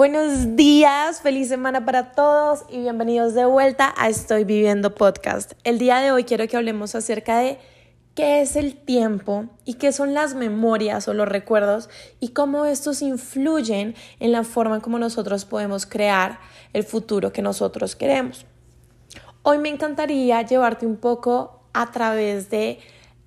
buenos días, feliz semana para todos y bienvenidos de vuelta a Estoy Viviendo Podcast. El día de hoy quiero que hablemos acerca de qué es el tiempo y qué son las memorias o los recuerdos y cómo estos influyen en la forma como nosotros podemos crear el futuro que nosotros queremos. Hoy me encantaría llevarte un poco a través de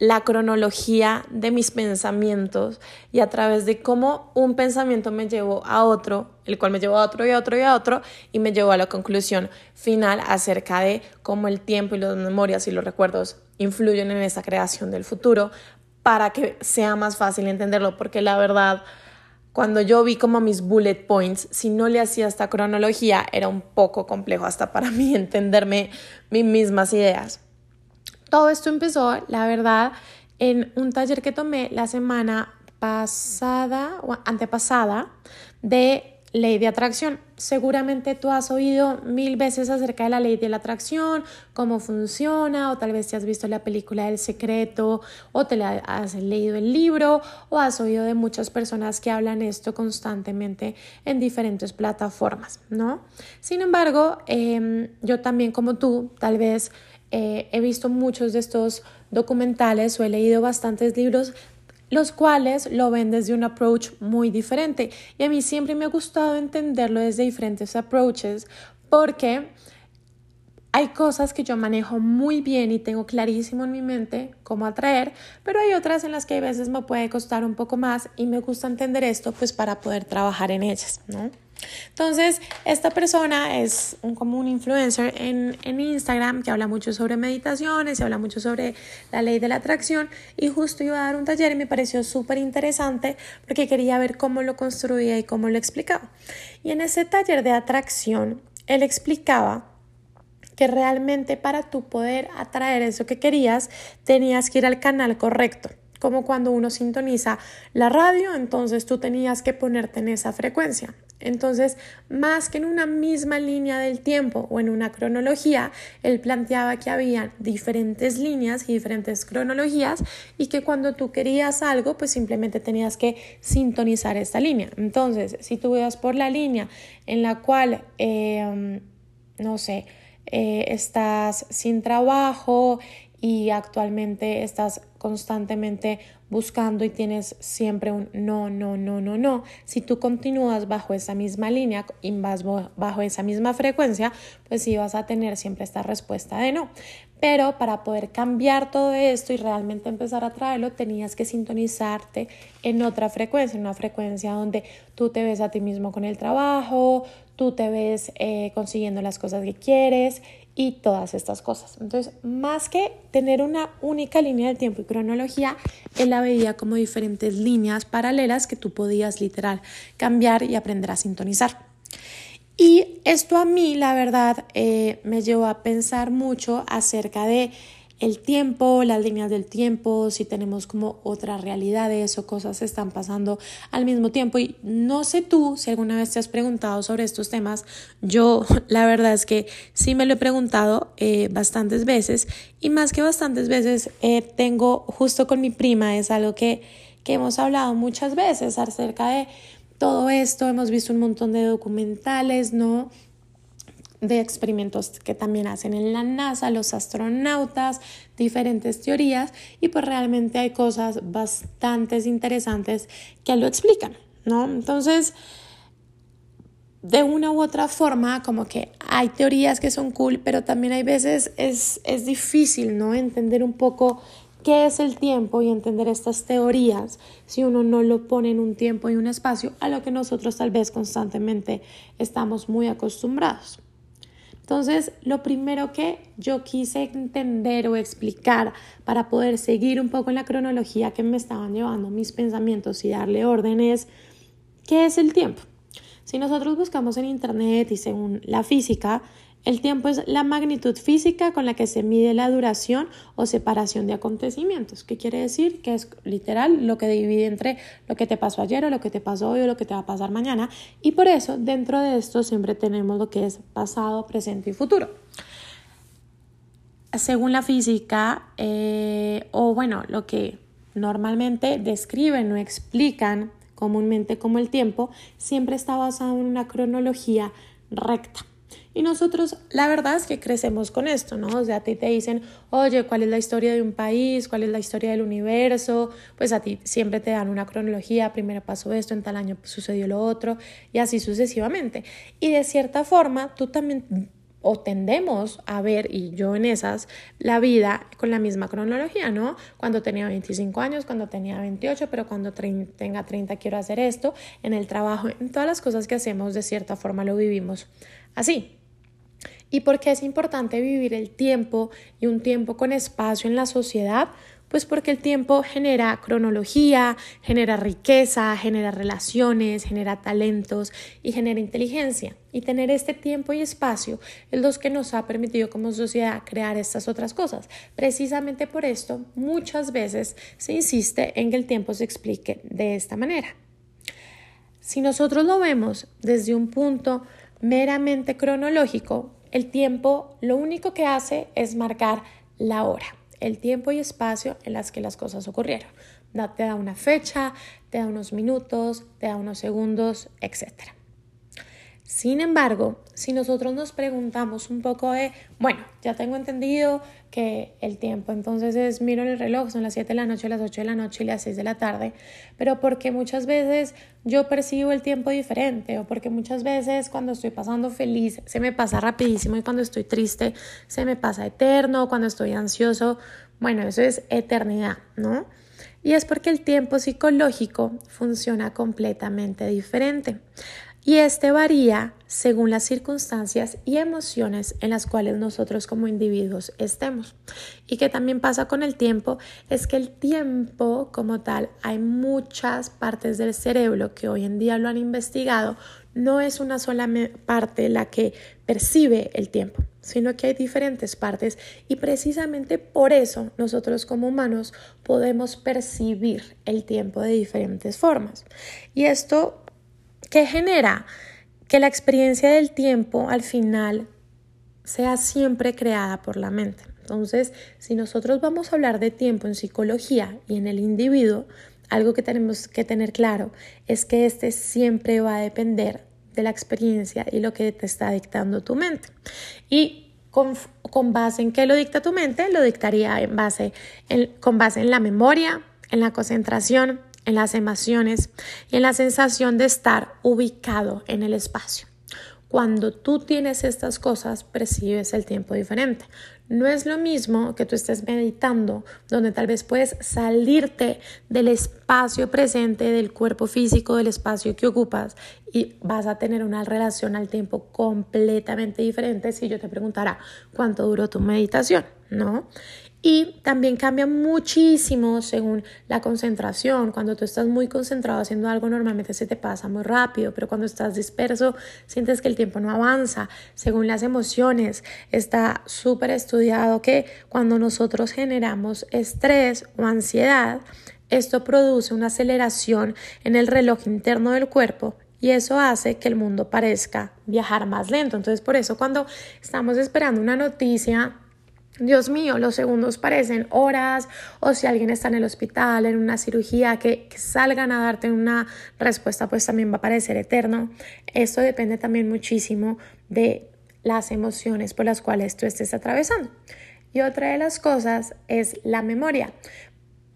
la cronología de mis pensamientos y a través de cómo un pensamiento me llevó a otro, el cual me llevó a otro y a otro y a otro y me llevó a la conclusión final acerca de cómo el tiempo y las memorias y los recuerdos influyen en esa creación del futuro para que sea más fácil entenderlo porque la verdad cuando yo vi como mis bullet points, si no le hacía esta cronología, era un poco complejo hasta para mí entenderme mis mismas ideas. Todo esto empezó, la verdad, en un taller que tomé la semana pasada o antepasada de ley de atracción. Seguramente tú has oído mil veces acerca de la ley de la atracción, cómo funciona, o tal vez te has visto la película del secreto, o te has leído el libro, o has oído de muchas personas que hablan esto constantemente en diferentes plataformas, ¿no? Sin embargo, em, yo también como tú, tal vez eh, he visto muchos de estos documentales o he leído bastantes libros los cuales lo ven desde un approach muy diferente. Y a mí siempre me ha gustado entenderlo desde diferentes approaches porque hay cosas que yo manejo muy bien y tengo clarísimo en mi mente cómo atraer, pero hay otras en las que a veces me puede costar un poco más y me gusta entender esto pues para poder trabajar en ellas, ¿no? Entonces, esta persona es un, como un influencer en, en Instagram que habla mucho sobre meditaciones, y habla mucho sobre la ley de la atracción y justo iba a dar un taller y me pareció súper interesante porque quería ver cómo lo construía y cómo lo explicaba. Y en ese taller de atracción, él explicaba que realmente para tú poder atraer eso que querías, tenías que ir al canal correcto como cuando uno sintoniza la radio, entonces tú tenías que ponerte en esa frecuencia. Entonces, más que en una misma línea del tiempo o en una cronología, él planteaba que había diferentes líneas y diferentes cronologías y que cuando tú querías algo, pues simplemente tenías que sintonizar esta línea. Entonces, si tú ibas por la línea en la cual, eh, no sé, eh, estás sin trabajo y actualmente estás constantemente buscando y tienes siempre un no, no, no, no, no. Si tú continúas bajo esa misma línea y vas bajo esa misma frecuencia, pues sí vas a tener siempre esta respuesta de no. Pero para poder cambiar todo esto y realmente empezar a traerlo, tenías que sintonizarte en otra frecuencia, en una frecuencia donde tú te ves a ti mismo con el trabajo, tú te ves eh, consiguiendo las cosas que quieres y todas estas cosas. Entonces, más que tener una única línea de tiempo y cronología, él la veía como diferentes líneas paralelas que tú podías literal cambiar y aprender a sintonizar. Y esto a mí, la verdad, eh, me llevó a pensar mucho acerca de el tiempo, las líneas del tiempo, si tenemos como otras realidades o cosas están pasando al mismo tiempo. Y no sé tú si alguna vez te has preguntado sobre estos temas. Yo la verdad es que sí me lo he preguntado eh, bastantes veces y más que bastantes veces eh, tengo justo con mi prima, es algo que, que hemos hablado muchas veces acerca de todo esto. Hemos visto un montón de documentales, ¿no? De experimentos que también hacen en la NASA, los astronautas, diferentes teorías y pues realmente hay cosas bastante interesantes que lo explican, ¿no? Entonces, de una u otra forma, como que hay teorías que son cool, pero también hay veces es, es difícil, ¿no? Entender un poco qué es el tiempo y entender estas teorías si uno no lo pone en un tiempo y un espacio a lo que nosotros tal vez constantemente estamos muy acostumbrados. Entonces, lo primero que yo quise entender o explicar para poder seguir un poco en la cronología que me estaban llevando mis pensamientos y darle orden es, ¿qué es el tiempo? Si nosotros buscamos en Internet y según la física, el tiempo es la magnitud física con la que se mide la duración o separación de acontecimientos. ¿Qué quiere decir? Que es literal lo que divide entre lo que te pasó ayer o lo que te pasó hoy o lo que te va a pasar mañana. Y por eso dentro de esto siempre tenemos lo que es pasado, presente y futuro. Según la física, eh, o bueno, lo que normalmente describen o explican comúnmente como el tiempo, siempre está basado en una cronología recta. Y nosotros, la verdad es que crecemos con esto, ¿no? O sea, a ti te dicen, oye, ¿cuál es la historia de un país? ¿Cuál es la historia del universo? Pues a ti siempre te dan una cronología, primero pasó esto, en tal año sucedió lo otro, y así sucesivamente. Y de cierta forma, tú también o tendemos a ver, y yo en esas, la vida con la misma cronología, ¿no? Cuando tenía 25 años, cuando tenía 28, pero cuando tenga 30 quiero hacer esto, en el trabajo, en todas las cosas que hacemos, de cierta forma lo vivimos así. ¿Y por qué es importante vivir el tiempo y un tiempo con espacio en la sociedad? Pues porque el tiempo genera cronología, genera riqueza, genera relaciones, genera talentos y genera inteligencia. Y tener este tiempo y espacio es lo que nos ha permitido como sociedad crear estas otras cosas. Precisamente por esto, muchas veces se insiste en que el tiempo se explique de esta manera. Si nosotros lo vemos desde un punto meramente cronológico, el tiempo lo único que hace es marcar la hora el tiempo y espacio en las que las cosas ocurrieron. Te da una fecha, te da unos minutos, te da unos segundos, etc. Sin embargo, si nosotros nos preguntamos un poco de, bueno, ya tengo entendido que el tiempo entonces es, miro el reloj, son las 7 de la noche, las 8 de la noche y las 6 de la tarde, pero porque muchas veces yo percibo el tiempo diferente o porque muchas veces cuando estoy pasando feliz se me pasa rapidísimo y cuando estoy triste se me pasa eterno, cuando estoy ansioso, bueno, eso es eternidad, ¿no? Y es porque el tiempo psicológico funciona completamente diferente y este varía según las circunstancias y emociones en las cuales nosotros como individuos estemos. Y que también pasa con el tiempo es que el tiempo como tal, hay muchas partes del cerebro que hoy en día lo han investigado, no es una sola parte la que percibe el tiempo, sino que hay diferentes partes y precisamente por eso nosotros como humanos podemos percibir el tiempo de diferentes formas. Y esto ¿Qué genera? Que la experiencia del tiempo al final sea siempre creada por la mente. Entonces, si nosotros vamos a hablar de tiempo en psicología y en el individuo, algo que tenemos que tener claro es que este siempre va a depender de la experiencia y lo que te está dictando tu mente. Y con, base en qué lo dicta tu mente, lo dictaría en base con base en la memoria, en la concentración, en las emociones y en la sensación de estar ubicado en el espacio. Cuando tú tienes estas cosas, percibes el tiempo diferente. No es lo mismo que tú estés meditando, donde tal vez puedes salirte del espacio presente, del cuerpo físico, del espacio que ocupas y vas a tener una relación al tiempo completamente diferente si yo te preguntara cuánto duró tu meditación, ¿no? Y también cambia muchísimo según la concentración. Cuando tú estás muy concentrado haciendo algo, normalmente se te pasa muy rápido, pero cuando estás disperso, sientes que el tiempo no avanza. Según las emociones, está súper estudiado que cuando nosotros generamos estrés o ansiedad, esto produce una aceleración en el reloj interno del cuerpo y eso hace que el mundo parezca viajar más lento. Entonces, por eso cuando estamos esperando una noticia Dios mío, los segundos parecen horas o si alguien está en el hospital, en una cirugía, que, salgan a darte una respuesta, pues también va a parecer eterno. Esto depende también muchísimo de las emociones por las cuales tú estés atravesando. Y otra de las cosas es la memoria,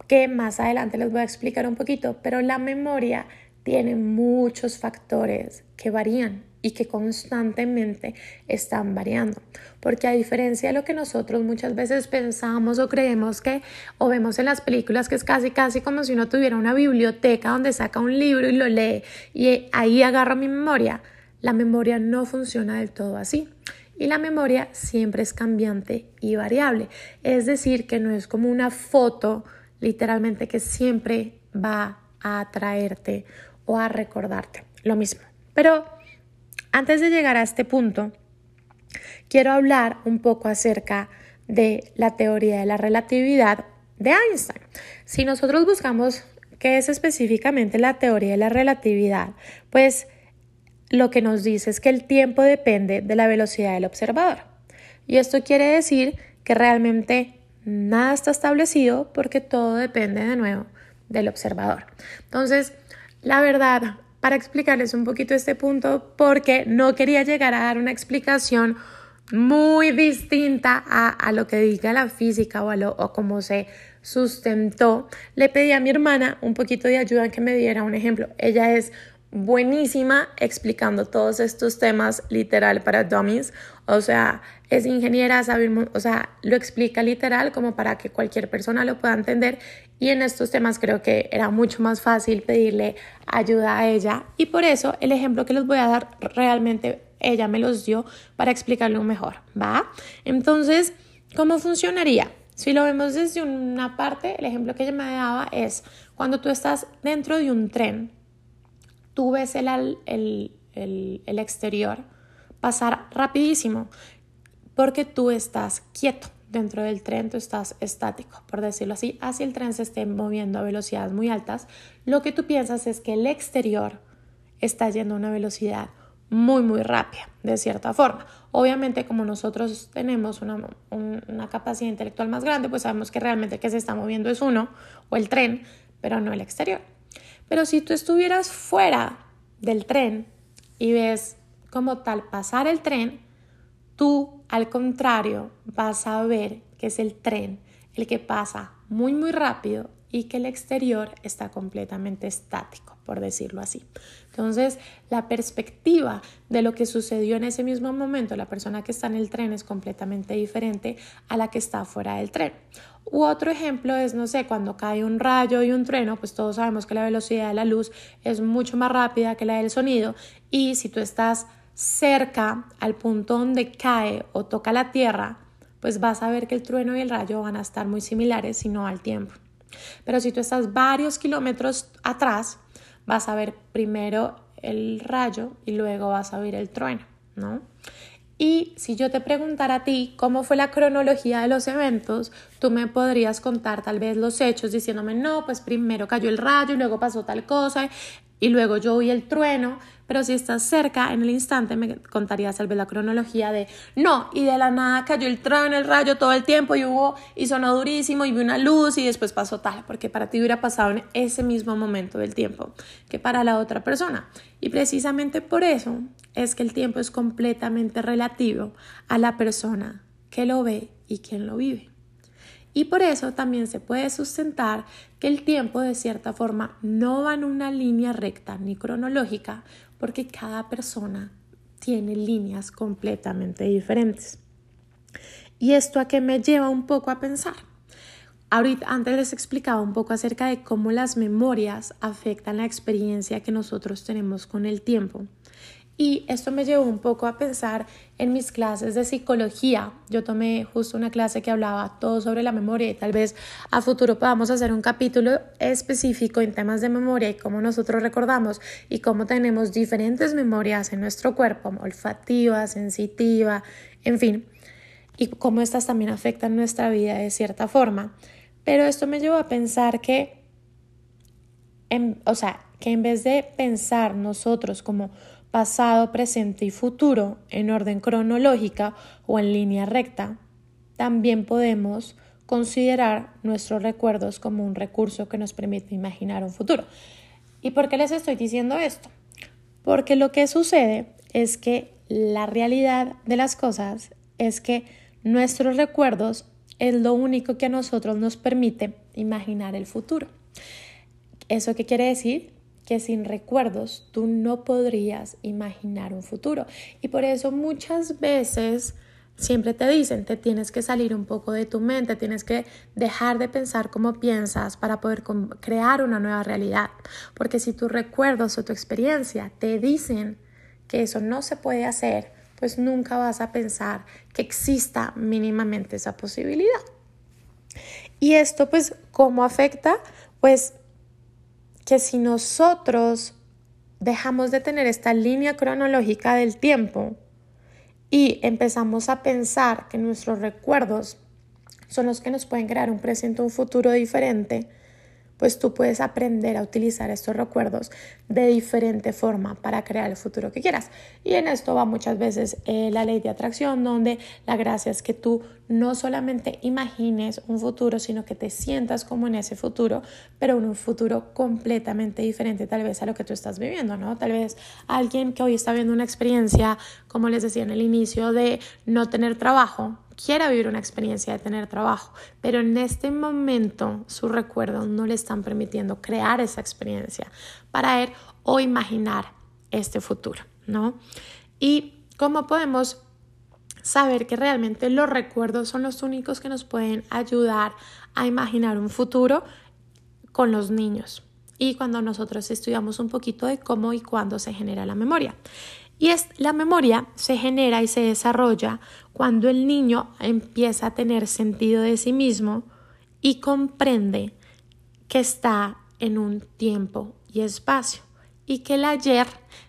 que más adelante les voy a explicar un poquito, pero la memoria tiene muchos factores que varían y que constantemente están variando. Porque a diferencia de lo que nosotros muchas veces pensamos o creemos que o vemos en las películas que es casi casi como si uno tuviera una biblioteca donde saca un libro y lo lee y ahí agarra mi memoria, la memoria no funciona del todo así. Y la memoria siempre es cambiante y variable. Es decir, que no es como una foto literalmente que siempre va a atraerte o a recordarte. Lo mismo. Pero antes de llegar a este punto, quiero hablar un poco acerca de la teoría de la relatividad de Einstein. Si nosotros buscamos qué es específicamente la teoría de la relatividad, pues lo que nos dice es que el tiempo depende de la velocidad del observador. Y esto quiere decir que realmente nada está establecido porque todo depende de nuevo del observador. Entonces, La verdad, para explicarles un poquito este punto, porque no quería llegar a dar una explicación muy distinta a, lo que diga la física o, a lo, o cómo se sustentó, le pedí a mi hermana un poquito de ayuda que me diera un ejemplo. Ella es buenísima explicando todos estos temas literal para dummies, o sea, es ingeniera, sabe, o sea, lo explica literal como para que cualquier persona lo pueda entender y en estos temas creo que era mucho más fácil pedirle ayuda a ella y por eso el ejemplo que les voy a dar realmente ella me los dio para explicarlo mejor, ¿va? Entonces, ¿cómo funcionaría? Si lo vemos desde una parte, el ejemplo que ella me daba es cuando tú estás dentro de un tren, tú ves el, el, el, exterior pasar rapidísimo porque tú estás quieto dentro del tren, tú estás estático, por decirlo así, así el tren se esté moviendo a velocidades muy altas, lo que tú piensas es que el exterior está yendo a una velocidad muy, muy rápida, de cierta forma. Obviamente, como nosotros tenemos una, una, capacidad intelectual más grande, pues sabemos que realmente que se está moviendo es uno o el tren, pero no el exterior. Pero si tú estuvieras fuera del tren y ves como tal pasar el tren, tú al contrario vas a ver que es el tren el que pasa muy, muy rápido y que el exterior está completamente estático, por decirlo así. Entonces, la perspectiva de lo que sucedió en ese mismo momento, la persona que está en el tren es completamente diferente a la que está fuera del tren. U otro ejemplo es, no sé, cuando cae un rayo y un trueno, pues todos sabemos que la velocidad de la luz es mucho más rápida que la del sonido y si tú estás cerca al punto donde cae o toca la tierra, pues vas a ver que el trueno y el rayo van a estar muy similares, sino al tiempo. Pero si tú estás varios kilómetros atrás, vas a ver primero el rayo y luego vas a ver el trueno, ¿no? Y si yo te preguntara a ti cómo fue la cronología de los eventos, tú me podrías contar tal vez los hechos diciéndome, no, pues primero cayó el rayo y luego pasó tal cosa y luego yo oí el trueno, pero si estás cerca en el instante me contarías tal vez la cronología de no, y de la nada cayó el trueno, el rayo todo el tiempo y hubo y sonó durísimo y vi una luz y después pasó tal, porque para ti hubiera pasado en ese mismo momento del tiempo que para la otra persona. Y precisamente por eso es que el tiempo es completamente relativo a la persona que lo ve y quien lo vive. Y por eso también se puede sustentar que el tiempo de cierta forma no va en una línea recta ni cronológica porque cada persona tiene líneas completamente diferentes. ¿Y esto a qué me lleva un poco a pensar? Ahorita antes les explicaba un poco acerca de cómo las memorias afectan la experiencia que nosotros tenemos con el tiempo. Y esto me llevó un poco a pensar en mis clases de psicología. Yo tomé justo una clase que hablaba todo sobre la memoria y tal vez a futuro podamos hacer un capítulo específico en temas de memoria y cómo nosotros recordamos y cómo tenemos diferentes memorias en nuestro cuerpo, olfativa, sensitiva, en fin, y cómo estas también afectan nuestra vida de cierta forma. Pero esto me llevó a pensar que, o sea, que en vez de pensar nosotros como pasado, presente y futuro en orden cronológica o en línea recta, también podemos considerar nuestros recuerdos como un recurso que nos permite imaginar un futuro. ¿Y por qué les estoy diciendo esto? Porque lo que sucede es que la realidad de las cosas es que nuestros recuerdos es lo único que a nosotros nos permite imaginar el futuro. ¿Eso qué quiere decir? Que sin recuerdos tú no podrías imaginar un futuro. Y por eso muchas veces siempre te dicen, te tienes que salir un poco de tu mente, tienes que dejar de pensar como piensas para poder crear una nueva realidad. Porque si tus recuerdos o tu experiencia te dicen que eso no se puede hacer, pues nunca vas a pensar que exista mínimamente esa posibilidad. Y esto pues, ¿cómo afecta? Pues que si nosotros dejamos de tener esta línea cronológica del tiempo y empezamos a pensar que nuestros recuerdos son los que nos pueden crear un presente o un futuro diferente, pues tú puedes aprender a utilizar estos recuerdos de diferente forma para crear el futuro que quieras. Y en esto va muchas veces eh, la ley de atracción, donde la gracia es que tú no solamente imagines un futuro, sino que te sientas como en ese futuro, pero en un futuro completamente diferente tal vez a lo que tú estás viviendo, ¿no? Tal vez alguien que hoy está viendo una experiencia, como les decía en el inicio, de no tener trabajo, quiera vivir una experiencia de tener trabajo, pero en este momento sus recuerdos no le están permitiendo crear esa experiencia para él o imaginar este futuro, ¿no? Y cómo podemos saber que realmente los recuerdos son los únicos que nos pueden ayudar a imaginar un futuro con los niños y cuando nosotros estudiamos un poquito de cómo y cuándo se genera la memoria. Y es, la memoria se genera y se desarrolla cuando el niño empieza a tener sentido de sí mismo y comprende que está en un tiempo y espacio y que el ayer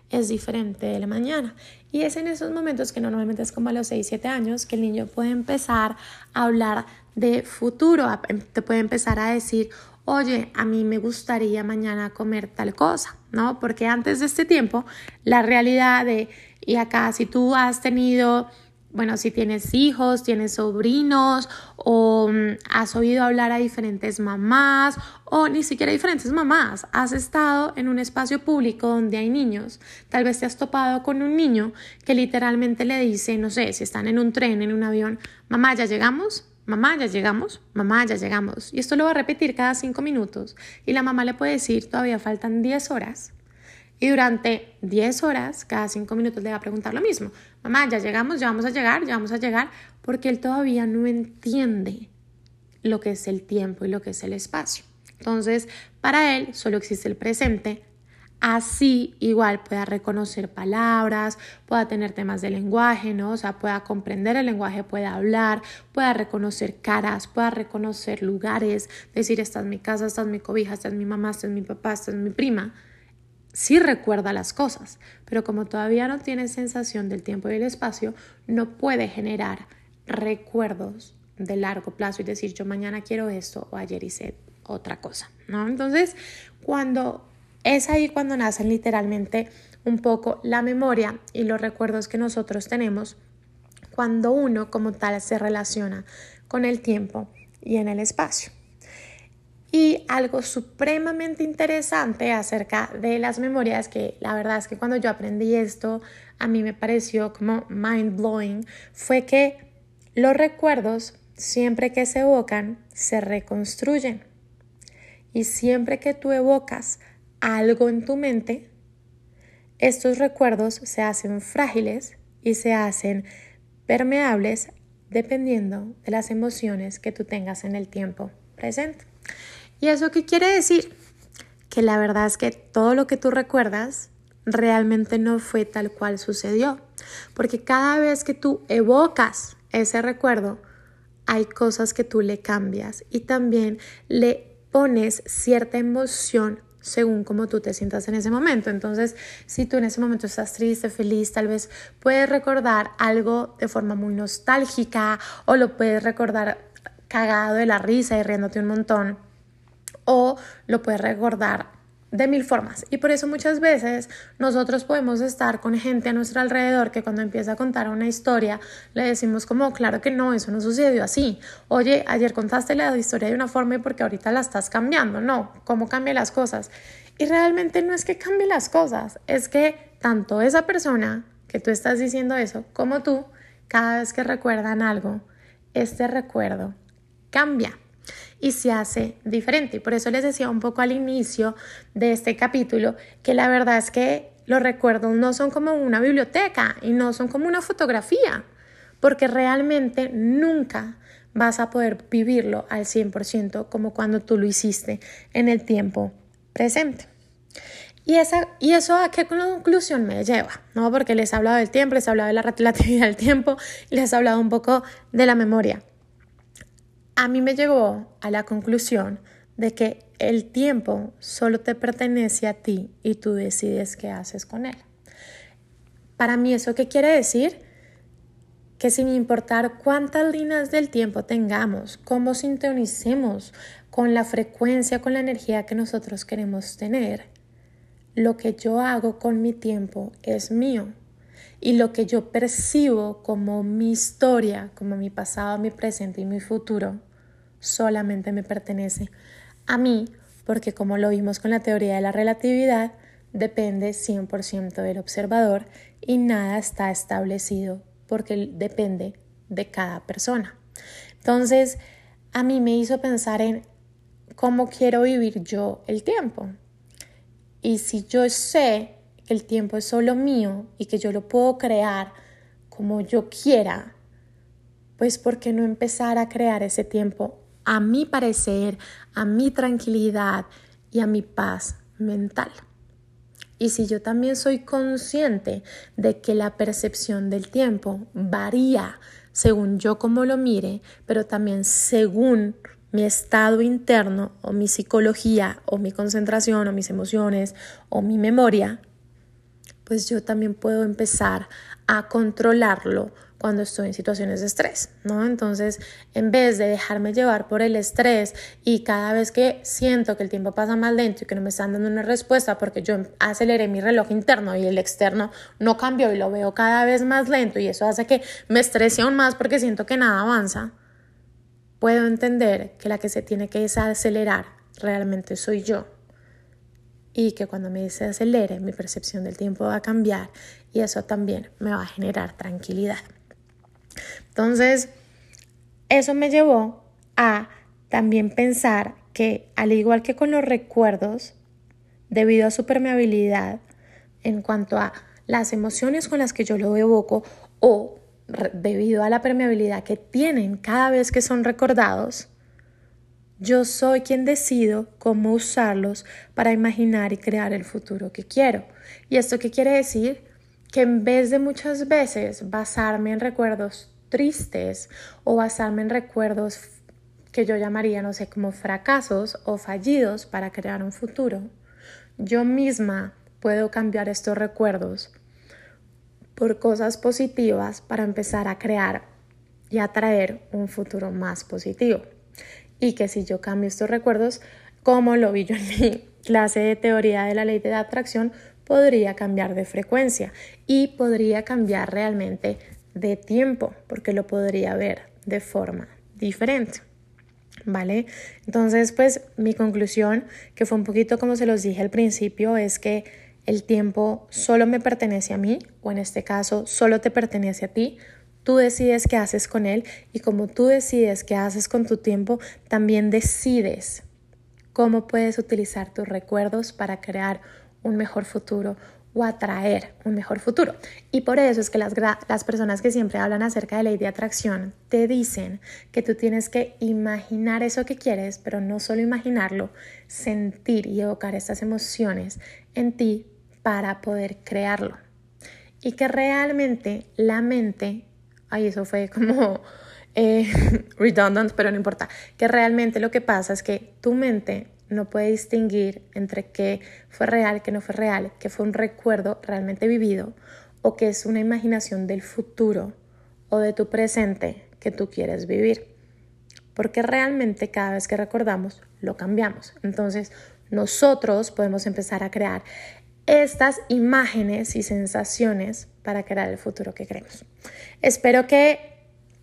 es diferente de la mañana. Y es en esos momentos que normalmente es como a los 6, 7 años que el niño puede empezar a hablar de futuro, em, te puede empezar a decir, oye, a mí me gustaría mañana comer tal cosa, ¿no? Porque antes de este tiempo, la realidad de, y acá si tú has tenido, bueno, si tienes hijos, tienes sobrinos o mm, has oído hablar a diferentes mamás o ni siquiera diferentes mamás, has estado en un espacio público donde hay niños, tal vez te has topado con un niño que literalmente le dice, no sé, si están en un tren, en un avión, mamá, ya llegamos, mamá, ya llegamos, mamá, ya llegamos. Y esto lo va a repetir cada cinco minutos. Y la mamá le puede decir, todavía faltan diez horas. Y durante diez horas, cada cinco minutos le va a preguntar lo mismo. Mamá, ya llegamos, ya vamos a llegar, ya vamos a llegar, porque él todavía no entiende lo que es el tiempo y lo que es el espacio. Entonces, para él solo existe el presente, así igual pueda reconocer palabras, pueda tener temas de lenguaje, ¿no? O sea, pueda comprender el lenguaje, pueda hablar, pueda reconocer caras, pueda reconocer lugares, decir, esta es mi casa, esta es mi cobija, esta es mi mamá, esta es mi papá, esta es mi prima. Sí recuerda las cosas, pero como todavía no tiene sensación del tiempo y el espacio, no puede generar recuerdos de largo plazo y decir yo mañana quiero esto o ayer hice otra cosa, ¿no? Entonces, cuando es ahí cuando nacen literalmente un poco la memoria y los recuerdos que nosotros tenemos cuando uno como tal se relaciona con el tiempo y en el espacio. Y algo supremamente interesante acerca de las memorias, que la verdad es que cuando yo aprendí esto, a mí me pareció como mind blowing, fue que los recuerdos, siempre que se evocan, se reconstruyen. Y siempre que tú evocas algo en tu mente, estos recuerdos se hacen frágiles y se hacen permeables dependiendo de las emociones que tú tengas en el tiempo presente. ¿Y eso qué quiere decir? Que la verdad es que todo lo que tú recuerdas realmente no fue tal cual sucedió, porque cada vez que tú evocas ese recuerdo, hay cosas que tú le cambias y también le pones cierta emoción según cómo tú te sientas en ese momento. Entonces, si tú en ese momento estás triste, feliz, tal vez puedes recordar algo de forma muy nostálgica o lo puedes recordar cagado de la risa y riéndote un montón o lo puedes recordar de mil formas. Y por eso muchas veces nosotros podemos estar con gente a nuestro alrededor que cuando empieza a contar una historia le decimos como, claro que no, eso no sucedió así. Oye, ayer contaste la historia de una forma y porque ahorita la estás cambiando. No, ¿cómo cambia las cosas? Y realmente no es que cambie las cosas, es que tanto esa persona que tú estás diciendo eso como tú, cada vez que recuerdan algo, este recuerdo cambia y se hace diferente. Por eso les decía un poco al inicio de este capítulo que la verdad es que los recuerdos no son como una biblioteca y no son como una fotografía, porque realmente nunca vas a poder vivirlo al 100% como cuando tú lo hiciste en el tiempo presente. Y, esa, y eso a qué conclusión me lleva, ¿no? Porque les he hablado del tiempo, les he hablado de la relatividad del tiempo les he hablado un poco de la memoria a mí me llegó a la conclusión de que el tiempo solo te pertenece a ti y tú decides qué haces con él. Para mí eso qué quiere decir? Que sin importar cuántas líneas del tiempo tengamos, cómo sintonicemos con la frecuencia, con la energía que nosotros queremos tener, lo que yo hago con mi tiempo es mío. Y lo que yo percibo como mi historia, como mi pasado, mi presente y mi futuro, solamente me pertenece a mí, porque como lo vimos con la teoría de la relatividad, depende 100% del observador y nada está establecido porque depende de cada persona. Entonces, a mí me hizo pensar en cómo quiero vivir yo el tiempo. Y si yo sé que el tiempo es solo mío y que yo lo puedo crear como yo quiera, pues ¿por qué no empezar a crear ese tiempo a mi parecer, a mi tranquilidad y a mi paz mental? Y si yo también soy consciente de que la percepción del tiempo varía según yo como lo mire, pero también según mi estado interno o mi psicología o mi concentración o mis emociones o mi memoria, pues yo también puedo empezar a controlarlo cuando estoy en situaciones de estrés, ¿no? Entonces, en vez de dejarme llevar por el estrés y cada vez que siento que el tiempo pasa más lento y que no me están dando una respuesta porque yo aceleré mi reloj interno y el externo no cambió y lo veo cada vez más lento y eso hace que me estrese aún más porque siento que nada avanza, puedo entender que la que se tiene que desacelerar realmente soy yo y que cuando me desacelere mi percepción del tiempo va a cambiar y eso también me va a generar tranquilidad. Entonces, eso me llevó a también pensar que al igual que con los recuerdos, debido a su permeabilidad en cuanto a las emociones con las que yo lo evoco o debido a la permeabilidad que tienen cada vez que son recordados, yo soy quien decido cómo usarlos para imaginar y crear el futuro que quiero. ¿Y esto qué quiere decir? Que en vez de muchas veces basarme en recuerdos tristes o basarme en recuerdos que yo llamaría, no sé, como fracasos o fallidos para crear un futuro, yo misma puedo cambiar estos recuerdos por cosas positivas para empezar a crear y atraer un futuro más positivo. Y que si yo cambio estos recuerdos, como lo vi yo en mi clase de teoría de la ley de la atracción, podría cambiar de frecuencia y podría cambiar realmente de tiempo, porque lo podría ver de forma diferente. ¿Vale? Entonces, pues mi conclusión, que fue un poquito como se los dije al principio, es que el tiempo solo me pertenece a mí, o en este caso, solo te pertenece a ti. Tú decides qué haces con él y como tú decides qué haces con tu tiempo, también decides cómo puedes utilizar tus recuerdos para crear un mejor futuro, o atraer un mejor futuro. Y por eso es que las, las personas que siempre hablan acerca de ley de atracción te dicen que tú tienes que imaginar eso que quieres, pero no solo imaginarlo, sentir y evocar estas emociones en ti para poder crearlo. Y que realmente la mente, ay, eso fue como eh, redundant, pero no importa, que realmente lo que pasa es que tu mente no puede distinguir entre qué fue real, qué no fue real, qué fue un recuerdo realmente vivido o qué es una imaginación del futuro o de tu presente que tú quieres vivir. Porque realmente cada vez que recordamos lo cambiamos. Entonces nosotros podemos empezar a crear estas imágenes y sensaciones para crear el futuro que queremos. Espero que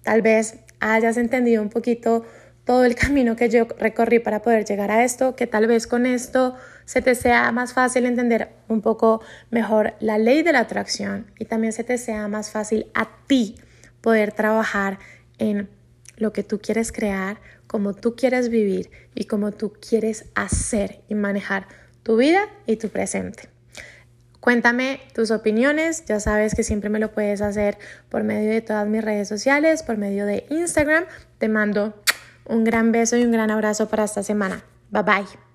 tal vez hayas entendido un poquito todo el camino que yo recorrí para poder llegar a esto, que tal vez con esto se te sea más fácil entender un poco mejor la ley de la atracción y también se te sea más fácil a ti poder trabajar en lo que tú quieres crear, cómo tú quieres vivir y cómo tú quieres hacer y manejar tu vida y tu presente. Cuéntame tus opiniones, ya sabes que siempre me lo puedes hacer por medio de todas mis redes sociales, por medio de Instagram. Te mando un gran beso y un gran abrazo para esta semana. Bye bye.